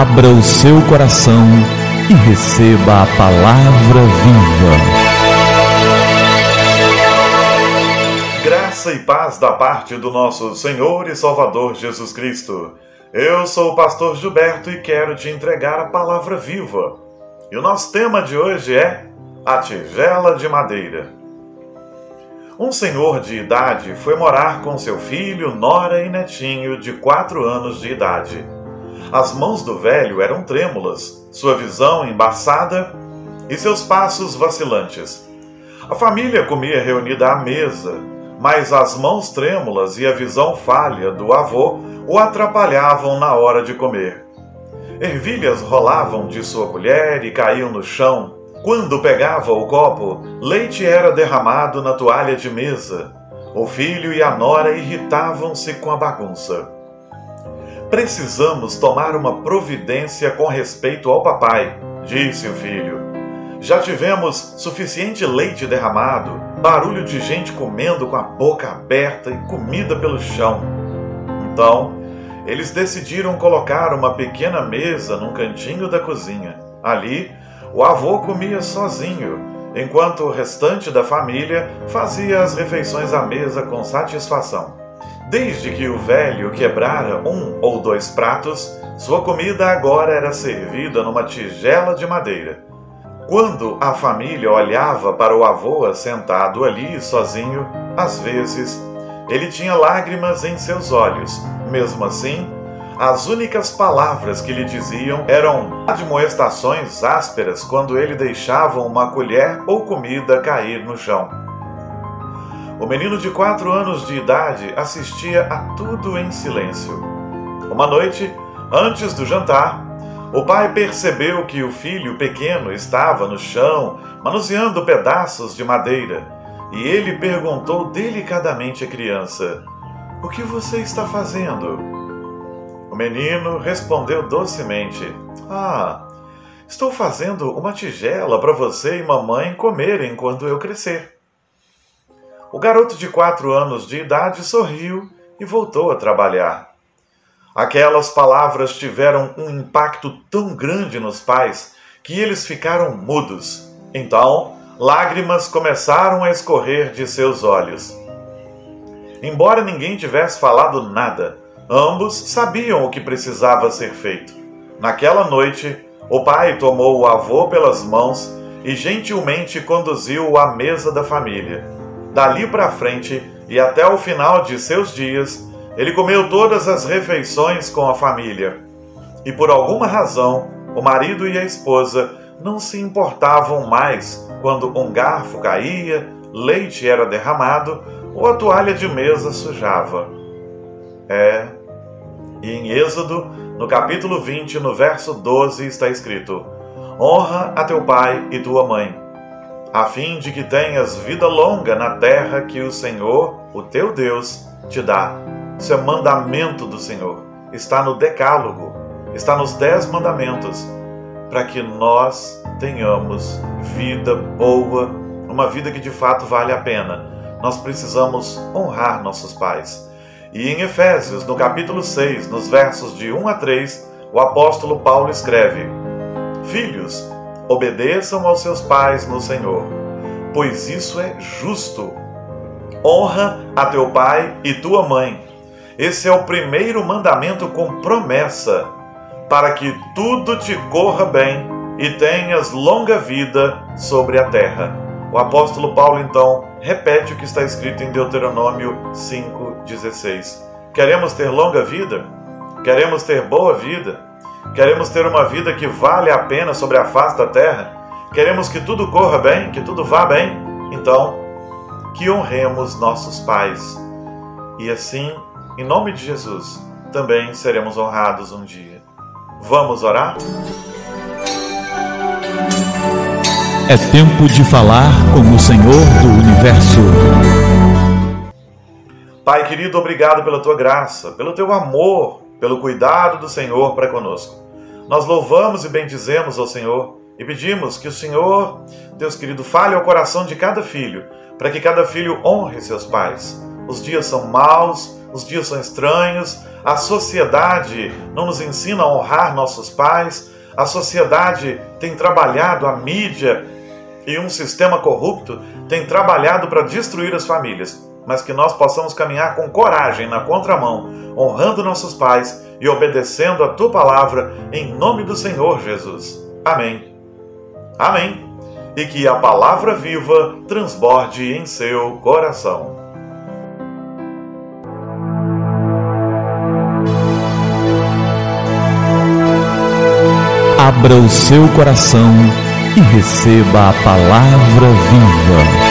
Abra o seu coração e receba a palavra viva. Graça e paz da parte do nosso Senhor e Salvador Jesus Cristo. Eu sou o pastor Gilberto e quero te entregar a palavra viva. E o nosso tema de hoje é a tigela de madeira. Um senhor de idade foi morar com seu filho, nora e netinho de quatro anos de idade. As mãos do velho eram trêmulas, sua visão embaçada e seus passos vacilantes. A família comia reunida à mesa, mas as mãos trêmulas e a visão falha do avô o atrapalhavam na hora de comer. Ervilhas rolavam de sua colher e caíam no chão, quando pegava o copo, leite era derramado na toalha de mesa. O filho e a nora irritavam-se com a bagunça. Precisamos tomar uma providência com respeito ao papai, disse o filho. Já tivemos suficiente leite derramado, barulho de gente comendo com a boca aberta e comida pelo chão. Então, eles decidiram colocar uma pequena mesa num cantinho da cozinha. Ali, o avô comia sozinho, enquanto o restante da família fazia as refeições à mesa com satisfação. Desde que o velho quebrara um ou dois pratos, sua comida agora era servida numa tigela de madeira. Quando a família olhava para o avô sentado ali sozinho, às vezes ele tinha lágrimas em seus olhos. Mesmo assim, as únicas palavras que lhe diziam eram admoestações ásperas quando ele deixava uma colher ou comida cair no chão. O menino de quatro anos de idade assistia a tudo em silêncio. Uma noite, antes do jantar, o pai percebeu que o filho pequeno estava no chão, manuseando pedaços de madeira, e ele perguntou delicadamente à criança: O que você está fazendo? O menino respondeu docemente: Ah, estou fazendo uma tigela para você e mamãe comerem quando eu crescer. O garoto de quatro anos de idade sorriu e voltou a trabalhar. Aquelas palavras tiveram um impacto tão grande nos pais que eles ficaram mudos. Então, lágrimas começaram a escorrer de seus olhos. Embora ninguém tivesse falado nada, Ambos sabiam o que precisava ser feito. Naquela noite, o pai tomou o avô pelas mãos e gentilmente conduziu-o à mesa da família. Dali para frente e até o final de seus dias, ele comeu todas as refeições com a família. E por alguma razão, o marido e a esposa não se importavam mais quando um garfo caía, leite era derramado ou a toalha de mesa sujava. É, e em Êxodo, no capítulo 20, no verso 12, está escrito: Honra a teu pai e tua mãe, a fim de que tenhas vida longa na terra que o Senhor, o teu Deus, te dá. Isso é mandamento do Senhor. Está no Decálogo, está nos Dez Mandamentos, para que nós tenhamos vida boa, uma vida que de fato vale a pena. Nós precisamos honrar nossos pais. E em Efésios, no capítulo 6, nos versos de 1 a 3, o apóstolo Paulo escreve: Filhos, obedeçam aos seus pais no Senhor, pois isso é justo. Honra a teu pai e tua mãe. Esse é o primeiro mandamento com promessa, para que tudo te corra bem e tenhas longa vida sobre a terra. O apóstolo Paulo então repete o que está escrito em Deuteronômio 5,16. Queremos ter longa vida? Queremos ter boa vida? Queremos ter uma vida que vale a pena sobre a face da terra? Queremos que tudo corra bem, que tudo vá bem? Então, que honremos nossos pais. E assim, em nome de Jesus, também seremos honrados um dia. Vamos orar? É tempo de falar com o Senhor do universo. Pai querido, obrigado pela tua graça, pelo teu amor, pelo cuidado do Senhor para conosco. Nós louvamos e bendizemos ao Senhor e pedimos que o Senhor, Deus querido, fale ao coração de cada filho, para que cada filho honre seus pais. Os dias são maus, os dias são estranhos, a sociedade não nos ensina a honrar nossos pais, a sociedade tem trabalhado, a mídia e um sistema corrupto tem trabalhado para destruir as famílias, mas que nós possamos caminhar com coragem na contramão, honrando nossos pais e obedecendo a tua palavra, em nome do Senhor Jesus. Amém. Amém. E que a palavra viva transborde em seu coração. Abra o seu coração e receba a palavra viva.